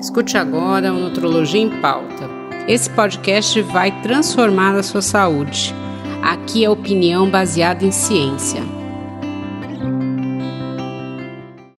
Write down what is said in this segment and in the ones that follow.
Escute agora o Nutrologia em Pauta. Esse podcast vai transformar a sua saúde. Aqui é opinião baseada em ciência.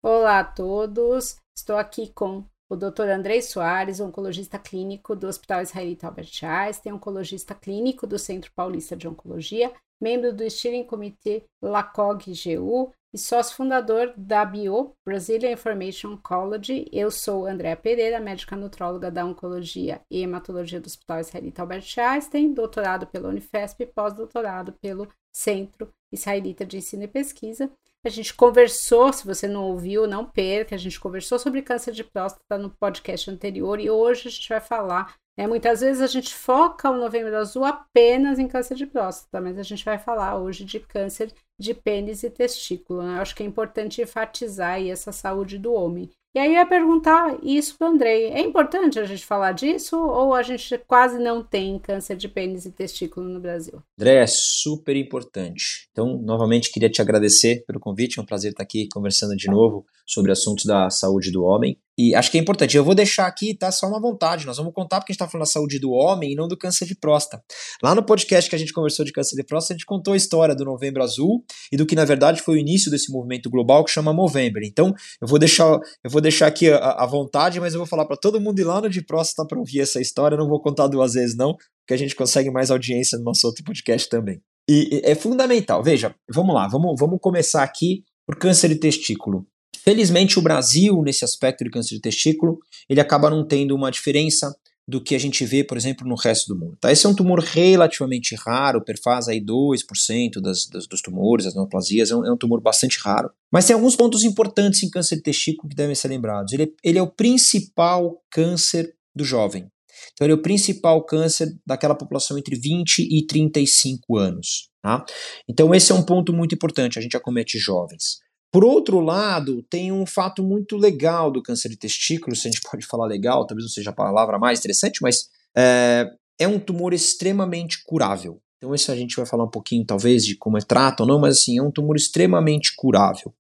Olá a todos, estou aqui com o Dr. Andrei Soares, oncologista clínico do Hospital Israelita Albert Einstein, oncologista clínico do Centro Paulista de Oncologia, membro do Steering Committee LACOG-GU e sócio fundador da BIO, Brazilian Information Oncology. Eu sou Andréa Pereira, médica nutróloga da Oncologia e Hematologia do Hospital Israelita Albert Einstein, doutorado pela Unifesp e pós-doutorado pelo Centro Israelita de Ensino e Pesquisa. A gente conversou, se você não ouviu, não perca, a gente conversou sobre câncer de próstata no podcast anterior e hoje a gente vai falar é, muitas vezes a gente foca o novembro azul apenas em câncer de próstata, mas a gente vai falar hoje de câncer de pênis e testículo. Né? Eu acho que é importante enfatizar aí essa saúde do homem. E aí eu ia perguntar isso para o Andrei. É importante a gente falar disso ou a gente quase não tem câncer de pênis e testículo no Brasil? André, é super importante. Então, novamente, queria te agradecer pelo convite. É um prazer estar aqui conversando de novo sobre assuntos da saúde do homem. E acho que é importante. Eu vou deixar aqui, tá? Só uma vontade. Nós vamos contar porque a gente está falando da saúde do homem e não do câncer de próstata. Lá no podcast que a gente conversou de câncer de próstata, a gente contou a história do Novembro Azul e do que, na verdade, foi o início desse movimento global que chama Movember. Então, eu vou deixar, eu vou deixar aqui a, a vontade, mas eu vou falar para todo mundo ir lá no de próstata para ouvir essa história. Eu não vou contar duas vezes, não, porque a gente consegue mais audiência no nosso outro podcast também. E, é fundamental. Veja, vamos lá, vamos, vamos começar aqui por câncer de testículo. Felizmente, o Brasil, nesse aspecto de câncer de testículo, ele acaba não tendo uma diferença do que a gente vê, por exemplo, no resto do mundo. Tá? Esse é um tumor relativamente raro, perfaz aí 2% das, das, dos tumores, das neoplasias, é um, é um, tumor bastante raro. Mas tem alguns pontos importantes em câncer de testículo que devem ser lembrados. Ele, é, ele é o principal câncer do jovem. Então, ele é o principal câncer daquela população entre 20 e 35 anos. Tá? Então, esse é um ponto muito importante. A gente acomete jovens. Por outro lado, tem um fato muito legal do câncer de testículo, se a gente pode falar legal, talvez não seja a palavra mais interessante, mas é, é um tumor extremamente curável. Então, isso a gente vai falar um pouquinho, talvez, de como é trato ou não, mas assim, é um tumor extremamente curável.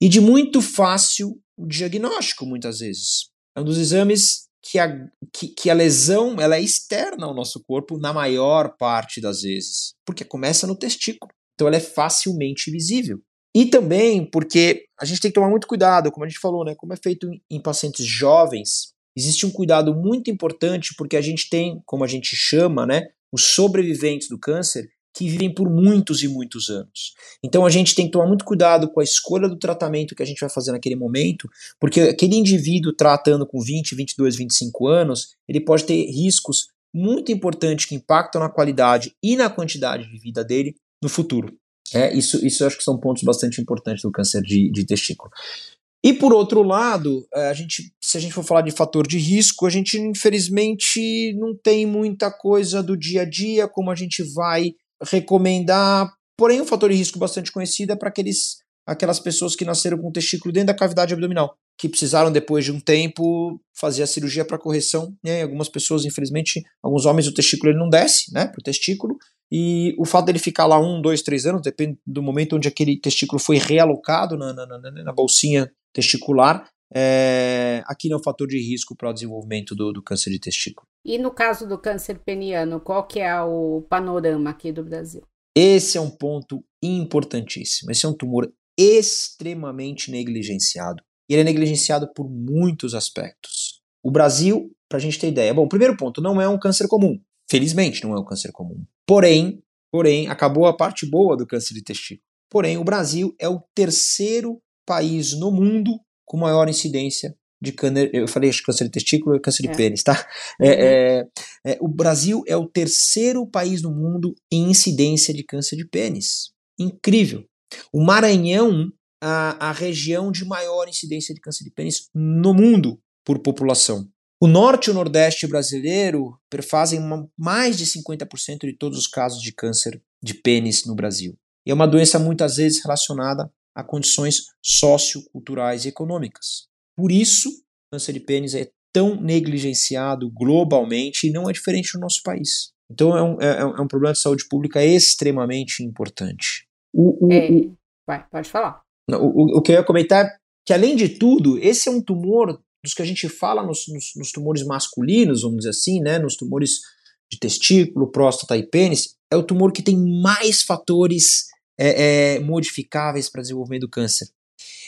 E de muito fácil diagnóstico, muitas vezes. É um dos exames que a, que, que a lesão ela é externa ao nosso corpo na maior parte das vezes, porque começa no testículo. Então, ela é facilmente visível. E também porque a gente tem que tomar muito cuidado, como a gente falou, né? Como é feito em pacientes jovens, existe um cuidado muito importante porque a gente tem, como a gente chama, né, os sobreviventes do câncer que vivem por muitos e muitos anos. Então a gente tem que tomar muito cuidado com a escolha do tratamento que a gente vai fazer naquele momento, porque aquele indivíduo tratando com 20, 22, 25 anos, ele pode ter riscos muito importantes que impactam na qualidade e na quantidade de vida dele no futuro. É, isso, isso eu acho que são pontos bastante importantes do câncer de, de testículo. E por outro lado, é, a gente, se a gente for falar de fator de risco, a gente infelizmente não tem muita coisa do dia a dia como a gente vai recomendar. Porém, um fator de risco bastante conhecido é para aqueles aquelas pessoas que nasceram com o testículo dentro da cavidade abdominal, que precisaram depois de um tempo fazer a cirurgia para correção. Né? Algumas pessoas, infelizmente, alguns homens o testículo ele não desce, né, para o testículo, e o fato dele ficar lá um, dois, três anos, depende do momento onde aquele testículo foi realocado na, na, na, na bolsinha testicular, é, aqui não é um fator de risco para o desenvolvimento do, do, câncer de testículo. E no caso do câncer peniano, qual que é o panorama aqui do Brasil? Esse é um ponto importantíssimo. Esse é um tumor extremamente negligenciado. E ele é negligenciado por muitos aspectos. O Brasil, para a gente ter ideia, bom, primeiro ponto, não é um câncer comum. Felizmente não é um câncer comum. Porém, porém, acabou a parte boa do câncer de testículo. Porém, o Brasil é o terceiro país no mundo com maior incidência de câncer. Eu falei câncer de testículo e câncer de é. pênis, tá? É, uhum. é, é, o Brasil é o terceiro país no mundo em incidência de câncer de pênis. Incrível. O Maranhão, a, a região de maior incidência de câncer de pênis no mundo por população. O norte e o nordeste brasileiro perfazem uma, mais de 50% de todos os casos de câncer de pênis no Brasil. E é uma doença muitas vezes relacionada a condições socioculturais e econômicas. Por isso, o câncer de pênis é tão negligenciado globalmente e não é diferente no nosso país. Então é um, é, é um problema de saúde pública extremamente importante. O, o, é, vai, pode falar. O, o, o que eu ia comentar é que, além de tudo, esse é um tumor dos que a gente fala nos, nos, nos tumores masculinos, vamos dizer assim, né, nos tumores de testículo, próstata e pênis, é o tumor que tem mais fatores é, é, modificáveis para desenvolvimento do câncer.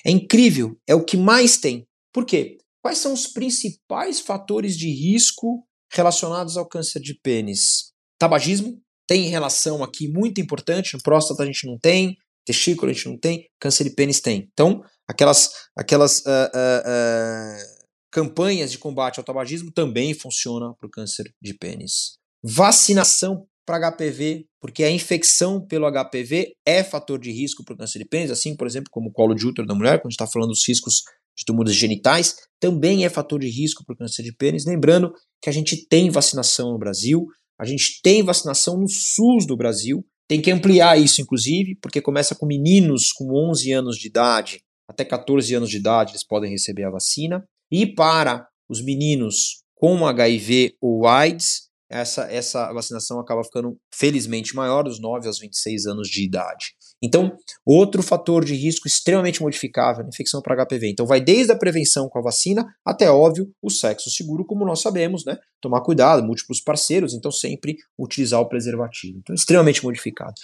É incrível, é o que mais tem. Por quê? Quais são os principais fatores de risco relacionados ao câncer de pênis? Tabagismo tem relação aqui muito importante, no próstata a gente não tem, testículo a gente não tem, câncer de pênis tem. Então, aquelas, aquelas uh, uh, uh, campanhas de combate ao tabagismo também funcionam para o câncer de pênis. Vacinação para HPV, porque a infecção pelo HPV é fator de risco para o câncer de pênis, assim, por exemplo, como o colo de útero da mulher, quando a gente está falando dos riscos de tumores genitais, também é fator de risco para o câncer de pênis. Lembrando que a gente tem vacinação no Brasil, a gente tem vacinação no SUS do Brasil, tem que ampliar isso, inclusive, porque começa com meninos com 11 anos de idade, até 14 anos de idade, eles podem receber a vacina. E para os meninos com HIV ou AIDS, essa, essa vacinação acaba ficando felizmente maior dos 9 aos 26 anos de idade. Então, outro fator de risco extremamente modificável é a infecção para HPV. Então, vai desde a prevenção com a vacina até, óbvio, o sexo seguro, como nós sabemos, né? Tomar cuidado, múltiplos parceiros, então sempre utilizar o preservativo. Então, extremamente modificado.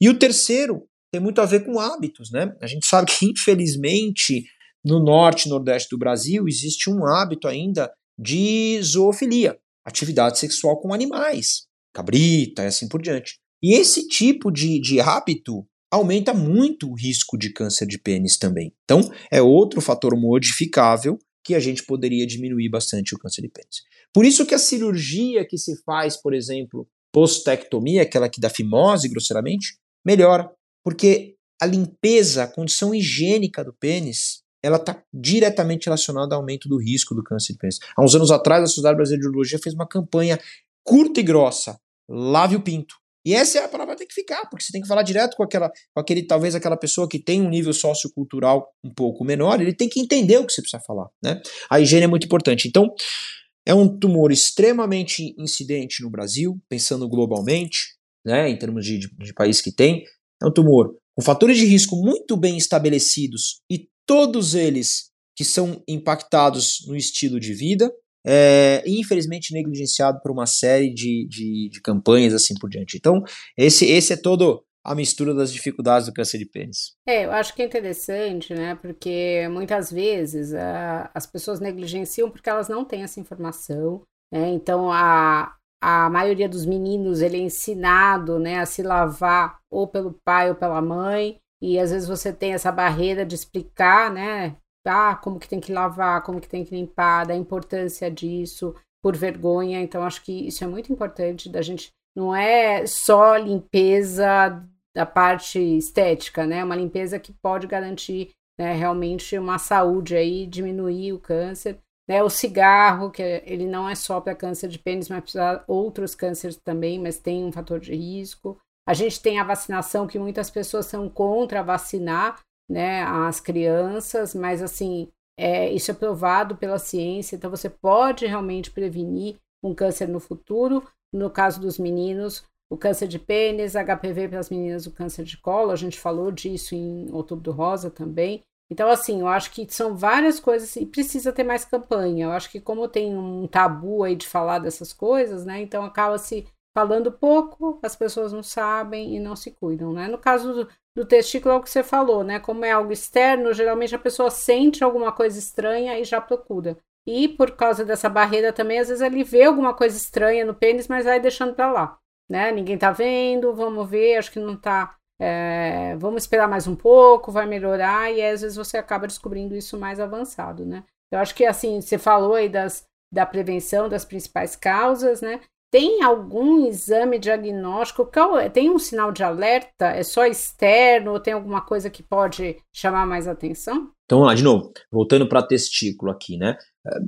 E o terceiro tem muito a ver com hábitos, né? A gente sabe que, infelizmente, no norte e nordeste do Brasil existe um hábito ainda de zoofilia atividade sexual com animais, cabrita e assim por diante. E esse tipo de, de hábito aumenta muito o risco de câncer de pênis também. Então, é outro fator modificável que a gente poderia diminuir bastante o câncer de pênis. Por isso que a cirurgia que se faz, por exemplo, postectomia, aquela que dá fimose, grosseiramente, melhora, porque a limpeza, a condição higiênica do pênis ela está diretamente relacionada ao aumento do risco do câncer de pênis. Há uns anos atrás, a Sociedade Brasileira de Urologia fez uma campanha curta e grossa, lave o pinto. E essa é a palavra que tem que ficar, porque você tem que falar direto com aquela, com aquele, talvez aquela pessoa que tem um nível sociocultural um pouco menor, ele tem que entender o que você precisa falar, né? A higiene é muito importante. Então, é um tumor extremamente incidente no Brasil, pensando globalmente, né, em termos de, de, de país que tem. É um tumor com fatores de risco muito bem estabelecidos e todos eles que são impactados no estilo de vida, é, infelizmente negligenciado por uma série de, de, de, campanhas assim por diante. Então, esse, esse é todo a mistura das dificuldades do câncer de pênis. É, eu acho que é interessante, né? Porque muitas vezes a, as pessoas negligenciam porque elas não têm essa informação. Né? Então, a, a maioria dos meninos ele é ensinado né, a se lavar ou pelo pai ou pela mãe e às vezes você tem essa barreira de explicar, né? Ah, como que tem que lavar, como que tem que limpar, da importância disso, por vergonha. Então, acho que isso é muito importante da gente. Não é só limpeza da parte estética, né? Uma limpeza que pode garantir né, realmente uma saúde aí, diminuir o câncer. Né? O cigarro, que ele não é só para câncer de pênis, mas para outros cânceres também, mas tem um fator de risco. A gente tem a vacinação que muitas pessoas são contra vacinar, né, as crianças, mas assim, é, isso é provado pela ciência, então você pode realmente prevenir um câncer no futuro. No caso dos meninos, o câncer de pênis, HPV para as meninas, o câncer de colo, a gente falou disso em Outubro do Rosa também. Então, assim, eu acho que são várias coisas e precisa ter mais campanha. Eu acho que como tem um tabu aí de falar dessas coisas, né? Então acaba se falando pouco, as pessoas não sabem e não se cuidam, né? No caso do, do testículo é o que você falou, né? Como é algo externo, geralmente a pessoa sente alguma coisa estranha e já procura. E por causa dessa barreira também, às vezes ele vê alguma coisa estranha no pênis, mas vai deixando para lá, né? Ninguém tá vendo, vamos ver, acho que não tá. É, vamos esperar mais um pouco, vai melhorar, e às vezes você acaba descobrindo isso mais avançado, né? Eu acho que assim, você falou aí das, da prevenção das principais causas, né? Tem algum exame diagnóstico? É? Tem um sinal de alerta? É só externo ou tem alguma coisa que pode chamar mais atenção? Então vamos lá, de novo, voltando para testículo aqui, né?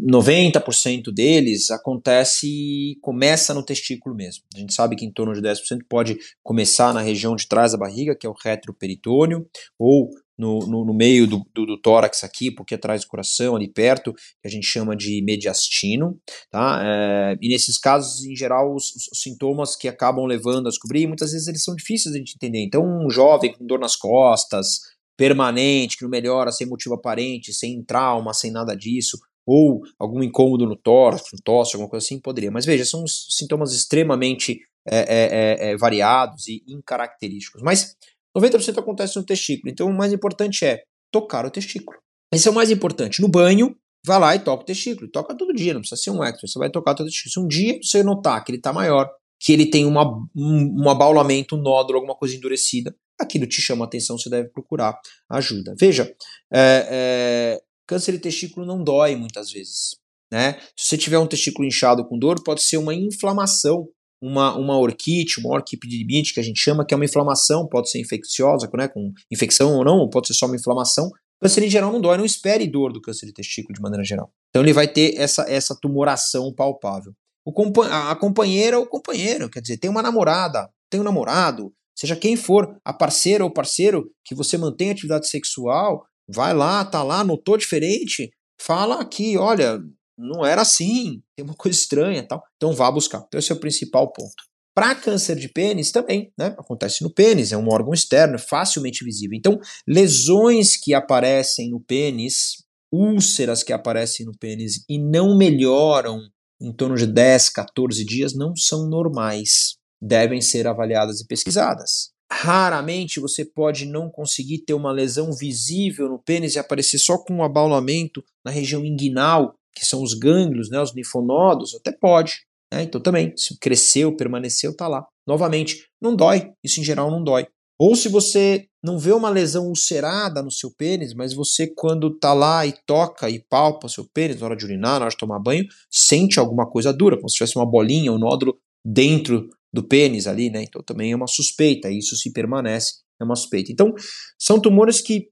90% deles acontece, começa no testículo mesmo. A gente sabe que em torno de 10% pode começar na região de trás da barriga, que é o retroperitônio, ou no, no, no meio do, do, do, tórax aqui, porque atrás do coração, ali perto, que a gente chama de mediastino, tá? É, e nesses casos, em geral, os, os, sintomas que acabam levando a descobrir, muitas vezes eles são difíceis de entender. Então, um jovem com dor nas costas, permanente, que não melhora sem motivo aparente, sem trauma, sem nada disso, ou algum incômodo no tórax, no tosse, alguma coisa assim, poderia. Mas veja, são sintomas extremamente é, é, é, é variados e incaracterísticos. Mas 90% acontece no testículo. Então o mais importante é tocar o testículo. Esse é o mais importante. No banho, vai lá e toca o testículo. Toca todo dia, não precisa ser um extra. Você vai tocar o testículo. Se um dia você notar que ele está maior, que ele tem uma, um, um abaulamento, um nódulo, alguma coisa endurecida, aquilo te chama atenção, você deve procurar ajuda. Veja, é, é, câncer de testículo não dói muitas vezes. Né? Se você tiver um testículo inchado com dor, pode ser uma inflamação, uma, uma orquite, uma orquipidemite, que a gente chama, que é uma inflamação, pode ser infecciosa, né, com infecção ou não, pode ser só uma inflamação. Câncer em geral não dói, não espere dor do câncer de testículo de maneira geral. Então ele vai ter essa, essa tumoração palpável. O a companheira ou companheiro, quer dizer, tem uma namorada, tem um namorado, seja quem for, a parceira ou parceiro que você mantém atividade sexual, vai lá, tá lá, notou diferente, fala aqui, olha, não era assim, tem uma coisa estranha tal. Então vá buscar. Então esse é o principal ponto. Para câncer de pênis também, né? Acontece no pênis, é um órgão externo, é facilmente visível. Então, lesões que aparecem no pênis, úlceras que aparecem no pênis e não melhoram em torno de 10, 14 dias não são normais. Devem ser avaliadas e pesquisadas. Raramente você pode não conseguir ter uma lesão visível no pênis e aparecer só com um abaulamento na região inguinal, que são os gânglios, né, os linfonodos, até pode. Né? Então também, se cresceu, permaneceu, está lá. Novamente, não dói, isso em geral não dói. Ou se você não vê uma lesão ulcerada no seu pênis, mas você, quando tá lá e toca e palpa o seu pênis na hora de urinar, na hora de tomar banho, sente alguma coisa dura, como se tivesse uma bolinha, um nódulo dentro do pênis ali, né? Então também é uma suspeita, isso se permanece, é uma suspeita. Então, são tumores que,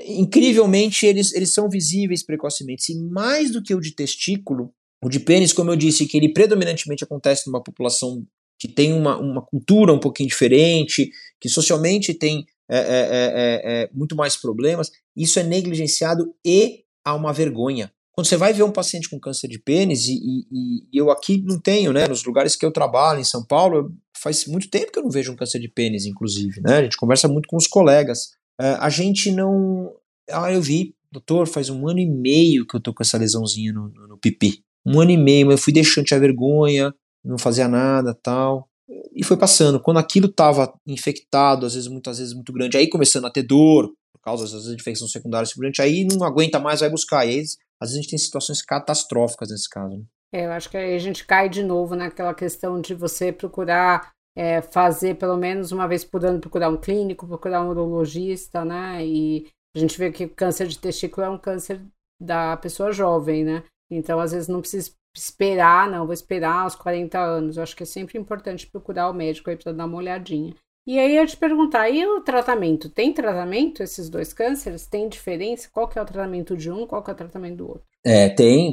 incrivelmente, eles, eles são visíveis precocemente. E mais do que o de testículo, o de pênis, como eu disse, que ele predominantemente acontece numa população que tem uma, uma cultura um pouquinho diferente, que socialmente tem é, é, é, é, muito mais problemas, isso é negligenciado e há uma vergonha. Quando você vai ver um paciente com câncer de pênis, e, e, e, eu aqui não tenho, né, nos lugares que eu trabalho, em São Paulo, faz muito tempo que eu não vejo um câncer de pênis, inclusive, né, a gente conversa muito com os colegas. A gente não. Ah, eu vi, doutor, faz um ano e meio que eu tô com essa lesãozinha no, no, no pipi. Um ano e meio, mas eu fui deixando a vergonha, não fazia nada tal. E foi passando. Quando aquilo estava infectado, às vezes, muitas vezes muito grande, aí começando a ter dor, por causa das infecções secundárias secundária, aí não aguenta mais, vai buscar. E aí, às vezes a gente tem situações catastróficas nesse caso. Né? É, eu acho que aí a gente cai de novo naquela questão de você procurar é, fazer pelo menos uma vez por ano, procurar um clínico, procurar um urologista, né? E a gente vê que o câncer de testículo é um câncer da pessoa jovem, né? Então, às vezes, não precisa esperar, não, vou esperar aos 40 anos. Eu acho que é sempre importante procurar o médico aí para dar uma olhadinha. E aí eu te perguntar, e o tratamento? Tem tratamento esses dois cânceres? Tem diferença? Qual que é o tratamento de um, qual que é o tratamento do outro? É, tem.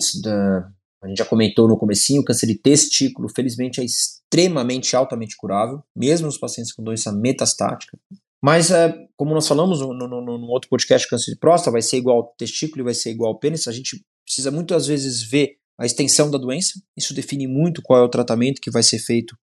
A gente já comentou no comecinho, o câncer de testículo, felizmente, é extremamente altamente curável, mesmo nos pacientes com doença metastática. Mas, é, como nós falamos no, no, no, outro podcast, câncer de próstata vai ser igual ao testículo e vai ser igual ao pênis. A gente precisa muitas vezes ver a extensão da doença, isso define muito qual é o tratamento que vai ser feito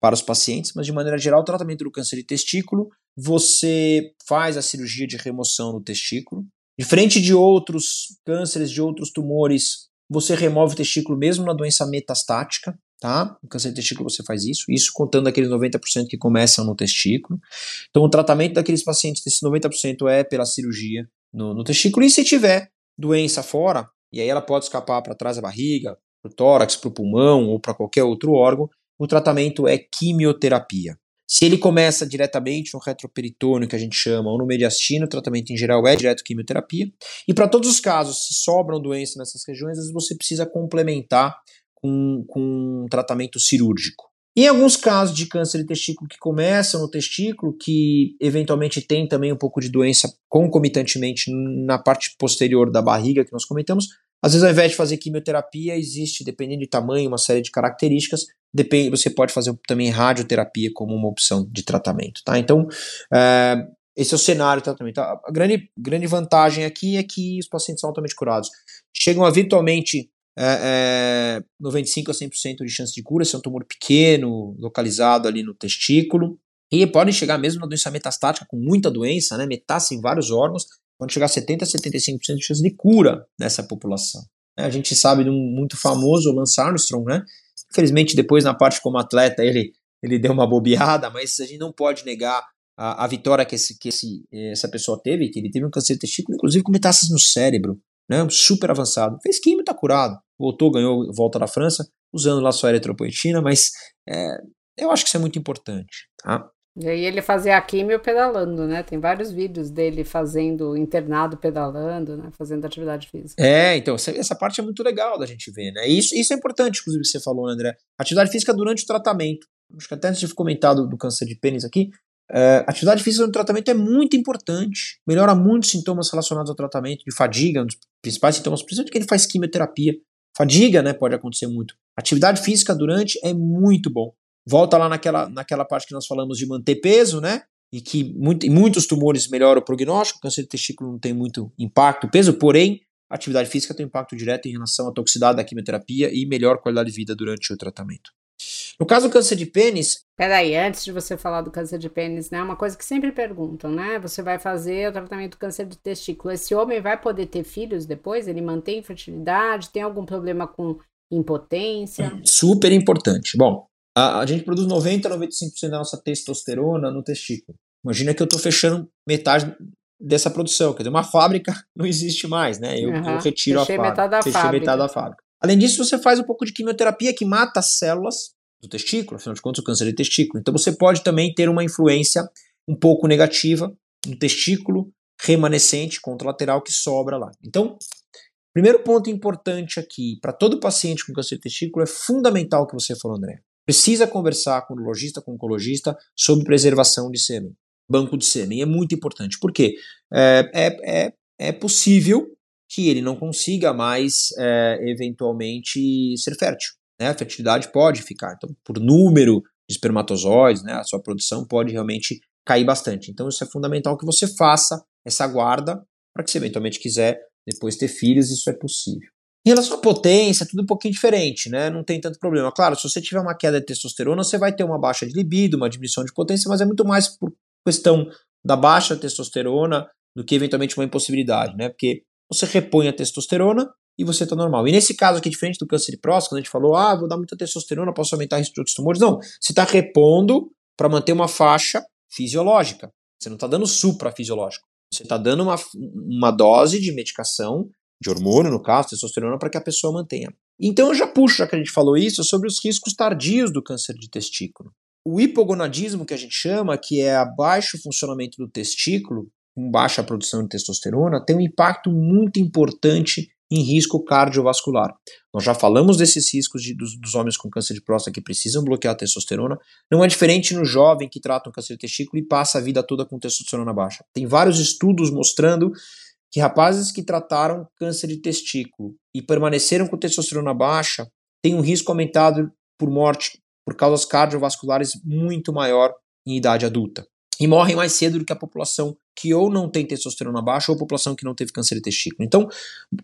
para os pacientes, mas de maneira geral, o tratamento do câncer de testículo, você faz a cirurgia de remoção do testículo. Diferente de outros cânceres, de outros tumores, você remove o testículo mesmo na doença metastática, tá? No câncer de testículo você faz isso, isso contando aqueles 90% que começam no testículo. Então, o tratamento daqueles pacientes, desses 90% é pela cirurgia no, no testículo, e se tiver doença fora, e aí ela pode escapar para trás da barriga, para o tórax, para o pulmão ou para qualquer outro órgão. O tratamento é quimioterapia. Se ele começa diretamente no retroperitônio, que a gente chama, ou no mediastino, o tratamento em geral é direto quimioterapia. E para todos os casos, se sobram doenças nessas regiões, às vezes você precisa complementar com, com um tratamento cirúrgico. Em alguns casos de câncer de testículo que começam no testículo, que eventualmente tem também um pouco de doença concomitantemente na parte posterior da barriga que nós comentamos, às vezes, ao invés de fazer quimioterapia, existe, dependendo de tamanho, uma série de características. Depende, você pode fazer também radioterapia como uma opção de tratamento. Tá? Então, é, esse é o cenário do tratamento. A grande, grande vantagem aqui é que os pacientes são altamente curados. Chegam a virtualmente é, é, 95 a 100% de chance de cura, se é um tumor pequeno, localizado ali no testículo. E podem chegar mesmo na doença metastática, com muita doença, né, metástase em vários órgãos, pode chegar a 70% a 75% de chance de cura nessa população. Né? A gente sabe de um muito famoso, Lance Armstrong, né? Infelizmente, depois na parte como atleta, ele, ele deu uma bobeada, mas a gente não pode negar a, a vitória que, esse, que esse, essa pessoa teve, que ele teve um câncer de testículo, inclusive com metástases no cérebro, né? Super avançado. Fez químio, tá curado. Voltou, ganhou volta da França, usando lá sua eritropoetina, mas é, eu acho que isso é muito importante, tá? E aí ele fazia a químio pedalando, né? Tem vários vídeos dele fazendo internado pedalando, né? Fazendo atividade física. É, então, essa parte é muito legal da gente ver, né? Isso, isso é importante, inclusive, que você falou, né, André. Atividade física durante o tratamento. Acho que até antes de comentado do câncer de pênis aqui, é, atividade física no tratamento é muito importante. Melhora muitos sintomas relacionados ao tratamento, de fadiga, um dos principais sintomas, principalmente que ele faz quimioterapia. Fadiga, né, pode acontecer muito. Atividade física durante é muito bom volta lá naquela, naquela parte que nós falamos de manter peso, né? E que muito, em muitos tumores melhora o prognóstico, o câncer de testículo não tem muito impacto, peso, porém, a atividade física tem um impacto direto em relação à toxicidade da quimioterapia e melhor qualidade de vida durante o tratamento. No caso do câncer de pênis. Peraí, antes de você falar do câncer de pênis, né? Uma coisa que sempre perguntam, né? Você vai fazer o tratamento do câncer de testículo. Esse homem vai poder ter filhos depois? Ele mantém fertilidade? Tem algum problema com impotência? Super importante. Bom, a, a gente produz 90 a 95% da nossa testosterona no testículo. Imagina que eu estou fechando metade dessa produção. Quer dizer, uma fábrica não existe mais, né? Eu, uhum. eu retiro Fechei a fábrica. Metade da Fechei fábrica. metade da fábrica. Além disso, você faz um pouco de quimioterapia que mata as células do testículo, afinal de contas, o câncer de testículo. Então você pode também ter uma influência um pouco negativa no testículo remanescente contralateral que sobra lá. Então, primeiro ponto importante aqui, para todo paciente com câncer de testículo, é fundamental o que você falou, André precisa conversar com o urologista, com o oncologista sobre preservação de sêmen, banco de sêmen. É muito importante. Por quê? É, é, é, é possível que ele não consiga mais, é, eventualmente, ser fértil. Né? A fertilidade pode ficar. Então, por número de espermatozoides, né, a sua produção pode realmente cair bastante. Então, isso é fundamental que você faça essa guarda para que, se eventualmente quiser depois ter filhos, isso é possível. Em relação à potência, tudo um pouquinho diferente, né? Não tem tanto problema. Claro, se você tiver uma queda de testosterona, você vai ter uma baixa de libido, uma diminuição de potência, mas é muito mais por questão da baixa testosterona do que eventualmente uma impossibilidade, né? Porque você repõe a testosterona e você está normal. E nesse caso aqui, diferente do câncer de próstata, quando a gente falou, ah, vou dar muita testosterona, posso aumentar o risco de outros tumores. Não, você está repondo para manter uma faixa fisiológica. Você não está dando supra-fisiológico. Você está dando uma, uma dose de medicação de hormônio, no caso, testosterona, para que a pessoa mantenha. Então eu já puxo, já que a gente falou isso, sobre os riscos tardios do câncer de testículo. O hipogonadismo, que a gente chama, que é abaixo funcionamento do testículo, com baixa produção de testosterona, tem um impacto muito importante em risco cardiovascular. Nós já falamos desses riscos de, dos, dos, homens com câncer de próstata que precisam bloquear a testosterona. Não é diferente no jovem que trata um câncer de testículo e passa a vida toda com testosterona baixa. Tem vários estudos mostrando que rapazes que trataram câncer de testículo e permaneceram com testosterona baixa têm um risco aumentado por morte por causas cardiovasculares muito maior em idade adulta. E morrem mais cedo do que a população que ou não tem testosterona baixa ou população que não teve câncer de testículo. Então,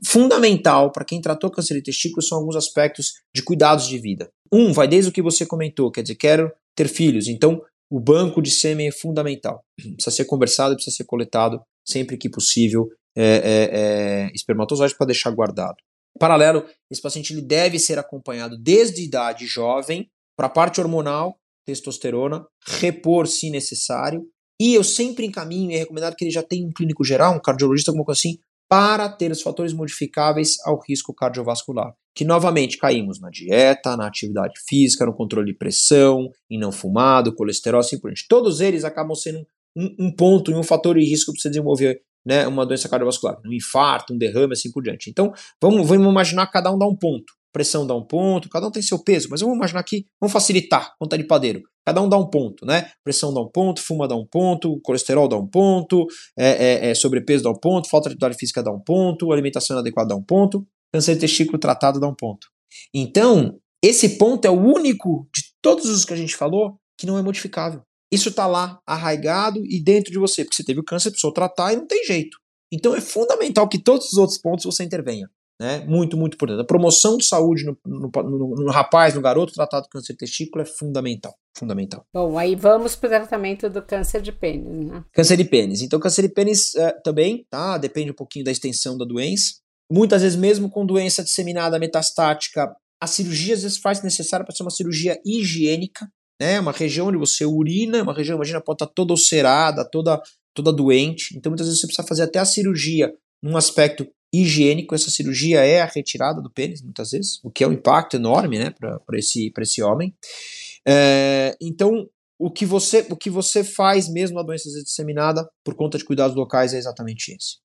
fundamental para quem tratou câncer de testículo são alguns aspectos de cuidados de vida. Um, vai desde o que você comentou, quer dizer, quero ter filhos. Então, o banco de sêmen é fundamental. Precisa ser conversado, precisa ser coletado sempre que possível é, é, é, espermatozoides para deixar guardado. Paralelo, esse paciente ele deve ser acompanhado desde idade jovem para a parte hormonal, testosterona, repor se necessário, e eu sempre encaminho é recomendado que ele já tenha um clínico geral, um cardiologista, alguma coisa assim, para ter os fatores modificáveis ao risco cardiovascular. Que novamente caímos na dieta, na atividade física, no controle de pressão, em não fumado, colesterol, assim por diante. Todos eles acabam sendo um, um ponto e um fator de risco para você desenvolver né, uma doença cardiovascular, um infarto, um derrame, assim por diante. Então, vamos, vamos imaginar cada um dá um ponto. Pressão dá um ponto, cada um tem seu peso, mas vamos imaginar aqui, vamos facilitar, conta de padeiro. Cada um dá um ponto, né? Pressão dá um ponto, fuma dá um ponto, colesterol dá um ponto, é, é, é sobrepeso dá um ponto, falta de atividade física dá um ponto, alimentação inadequada dá um ponto, câncer de testículo tratado dá um ponto. Então, esse ponto é o único de todos os que a gente falou que não é modificável. Isso está lá, arraigado e dentro de você, porque você teve o câncer, precisou tratar e não tem jeito. Então é fundamental que todos os outros pontos você intervenha. Né? Muito, muito importante. A promoção de saúde no, no, no, no rapaz, no garoto tratado com câncer de testículo é fundamental. Fundamental. Bom, aí vamos para o tratamento do câncer de pênis, né? Câncer de pênis. Então, câncer de pênis é, também, tá? Depende um pouquinho da extensão da doença. muitas vezes, mesmo com doença disseminada metastática, a cirurgia às vezes faz necessária para ser uma cirurgia higiênica, né? Uma região onde você urina, uma região, imagina, pode estar tá toda ulcerada, toda, toda doente. Então, muitas vezes você precisa fazer até a cirurgia num aspecto higiênico. Essa cirurgia é a retirada do pênis, muitas vezes, o que é um impacto enorme, né, para esse, esse homem. É, então, o que, você, o que você faz mesmo na doença disseminada, por conta de cuidados locais, é exatamente esse.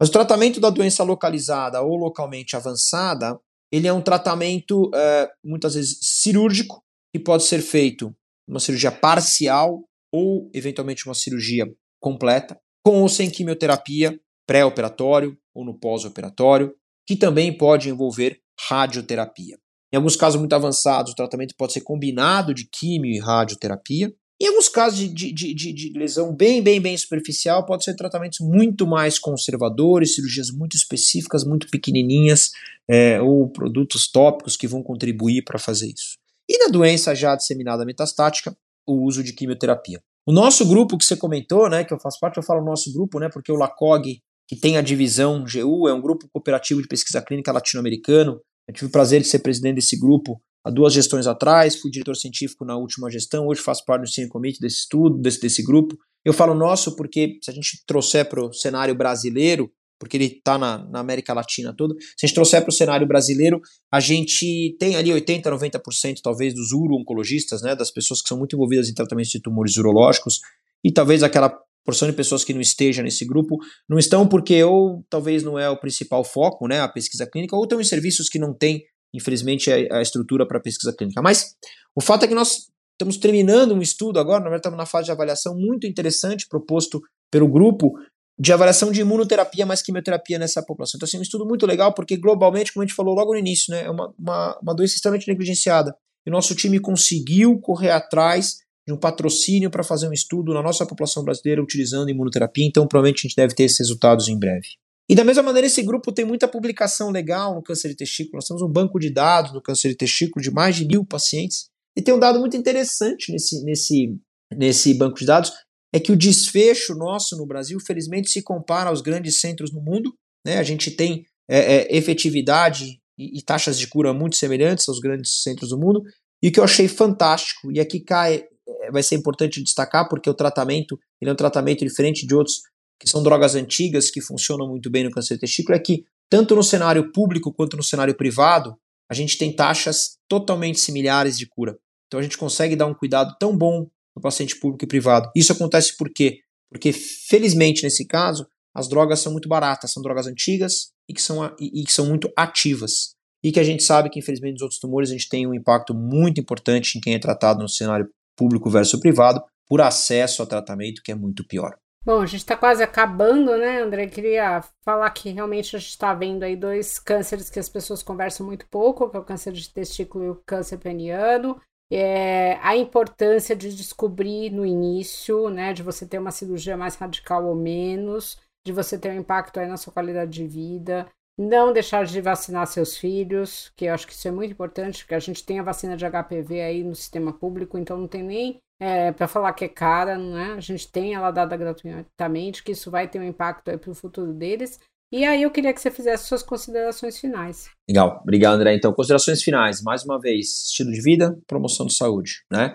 Mas o tratamento da doença localizada ou localmente avançada, ele é um tratamento é, muitas vezes cirúrgico, que pode ser feito uma cirurgia parcial ou eventualmente uma cirurgia completa, com ou sem quimioterapia, pré-operatório ou no pós-operatório, que também pode envolver radioterapia. Em alguns casos muito avançados, o tratamento pode ser combinado de quimio e radioterapia. Em alguns casos de, de, de, de, lesão bem, bem, bem superficial, pode ser tratamentos muito mais conservadores, cirurgias muito específicas, muito pequenininhas, é, ou produtos tópicos que vão contribuir para fazer isso. E na doença já disseminada metastática, o uso de quimioterapia. O nosso grupo que você comentou, né, que eu faço parte, eu falo nosso grupo, né, porque o LACOG, que tem a divisão GU, é um grupo cooperativo de pesquisa clínica latino-americano, eu tive o prazer de ser presidente desse grupo há duas gestões atrás, fui diretor científico na última gestão, hoje faço parte do Senior Committee desse estudo, desse, desse grupo. Eu falo nosso porque se a gente trouxer para o cenário brasileiro, porque ele está na, na, América Latina toda, se a gente trouxer para o cenário brasileiro, a gente tem ali 80%, 90% talvez dos uro-oncologistas, né, das pessoas que são muito envolvidas em tratamentos de tumores urológicos, e talvez aquela porção de pessoas que não estejam nesse grupo não estão porque ou talvez não é o principal foco, né, a pesquisa clínica, ou estão em serviços que não têm, infelizmente, a, a estrutura para pesquisa clínica. Mas o fato é que nós estamos terminando um estudo agora, na verdade estamos na fase de avaliação muito interessante proposto pelo grupo de avaliação de imunoterapia mais quimioterapia nessa população. Então, assim, um estudo muito legal, porque globalmente, como a gente falou logo no início, né, é uma, uma, uma doença extremamente negligenciada. E o nosso time conseguiu correr atrás de um patrocínio para fazer um estudo na nossa população brasileira utilizando imunoterapia, então provavelmente a gente deve ter esses resultados em breve. E da mesma maneira, esse grupo tem muita publicação legal no câncer de testículo. Nós temos um banco de dados no câncer de testículo de mais de mil pacientes. E tem um dado muito interessante nesse, nesse, nesse banco de dados, é que o desfecho nosso no Brasil, felizmente, se compara aos grandes centros no mundo. Né? A gente tem é, é, efetividade e, e, taxas de cura muito semelhantes aos grandes centros do mundo. E o que eu achei fantástico, e aqui cai é, vai ser importante destacar porque o tratamento ele é um tratamento diferente de outros que são drogas antigas que funcionam muito bem no câncer de testículo é que tanto no cenário público quanto no cenário privado a gente tem taxas totalmente similares de cura. Então a gente consegue dar um cuidado tão bom no paciente público e privado. Isso acontece por quê? Porque felizmente nesse caso as drogas são muito baratas, são drogas antigas e que são, e, e que são muito ativas. E que a gente sabe que, infelizmente, nos outros tumores a gente tem um impacto muito importante em quem é tratado no cenário público versus privado, por acesso a tratamento que é muito pior. Bom, a gente está quase acabando, né, André? Queria falar que realmente a gente está vendo aí dois cânceres que as pessoas conversam muito pouco, que é o câncer de testículo e o câncer peniano. É, a importância de descobrir no início, né, de você ter uma cirurgia mais radical ou menos, de você ter um impacto aí na sua qualidade de vida, não deixar de vacinar seus filhos, que eu acho que isso é muito importante, porque a gente tem a vacina de HPV aí no sistema público, então não tem nem é, para falar que é cara, não é? A gente tem ela dada gratuitamente, que isso vai ter um impacto aí para o futuro deles. E aí eu queria que você fizesse suas considerações finais. Legal, obrigado André. Então, considerações finais, mais uma vez, estilo de vida, promoção de saúde, né?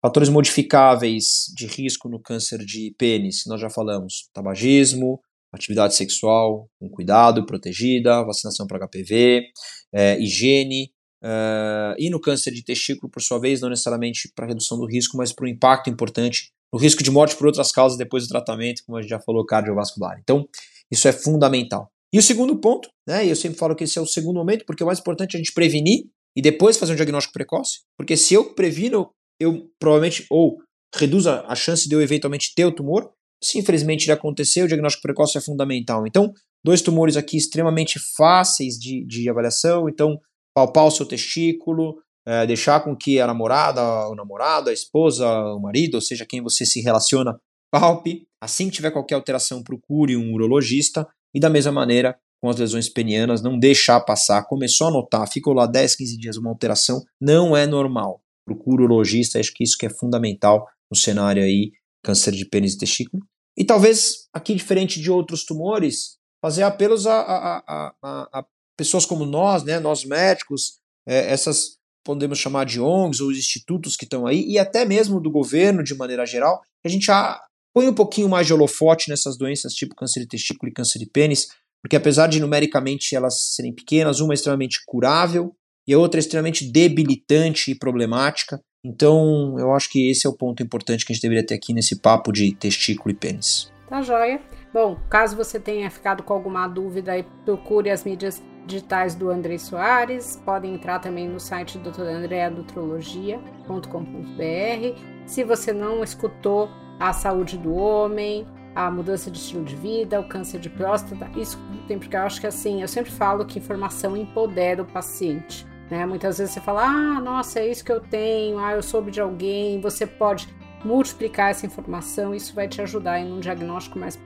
Fatores modificáveis de risco no câncer de pênis, nós já falamos, tabagismo, atividade sexual com cuidado, protegida, vacinação para HPV, é, higiene, é, e no câncer de testículo, por sua vez, não necessariamente para redução do risco, mas para o impacto importante no risco de morte por outras causas depois do tratamento, como a gente já falou, cardiovascular. Então, isso é fundamental. E o segundo ponto, né, eu sempre falo que esse é o segundo momento, porque o mais importante é a gente prevenir e depois fazer um diagnóstico precoce, porque se eu previno, eu provavelmente ou reduza a chance de eu eventualmente ter o tumor, se infelizmente ele acontecer, o diagnóstico precoce é fundamental. Então, dois tumores aqui extremamente fáceis de, de avaliação. Então, palpar o seu testículo, é, deixar com que a namorada, o namorado, a esposa, o marido, ou seja, quem você se relaciona, palpe. Assim que tiver qualquer alteração, procure um urologista. E da mesma maneira, com as lesões penianas, não deixar passar. Começou a notar, ficou lá 10, 15 dias uma alteração, não é normal. Procure urologista, acho que isso que é fundamental no cenário aí, câncer de pênis e testículo. E talvez aqui, diferente de outros tumores, fazer apelos a, a, a, a pessoas como nós, né, nós médicos, é, essas podemos chamar de ONGs ou institutos que estão aí, e até mesmo do governo de maneira geral, a gente já põe um pouquinho mais de holofote nessas doenças tipo câncer de testículo e câncer de pênis, porque apesar de numericamente elas serem pequenas, uma é extremamente curável e a outra é extremamente debilitante e problemática. Então, eu acho que esse é o ponto importante que a gente deveria ter aqui nesse papo de testículo e pênis. Tá joia. Bom, caso você tenha ficado com alguma dúvida, procure as mídias digitais do André Soares. Podem entrar também no site doutorandreanutrologia.com.br. Se você não escutou a saúde do homem, a mudança de estilo de vida, o câncer de próstata, isso tem porque eu acho que assim, eu sempre falo que informação empodera o paciente. Né? Muitas vezes você fala, ah, nossa, é isso que eu tenho, ah, eu soube de alguém, você pode multiplicar essa informação, isso vai te ajudar em um diagnóstico mais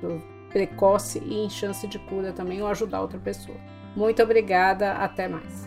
precoce e em chance de cura também, ou ajudar outra pessoa. Muito obrigada, até mais.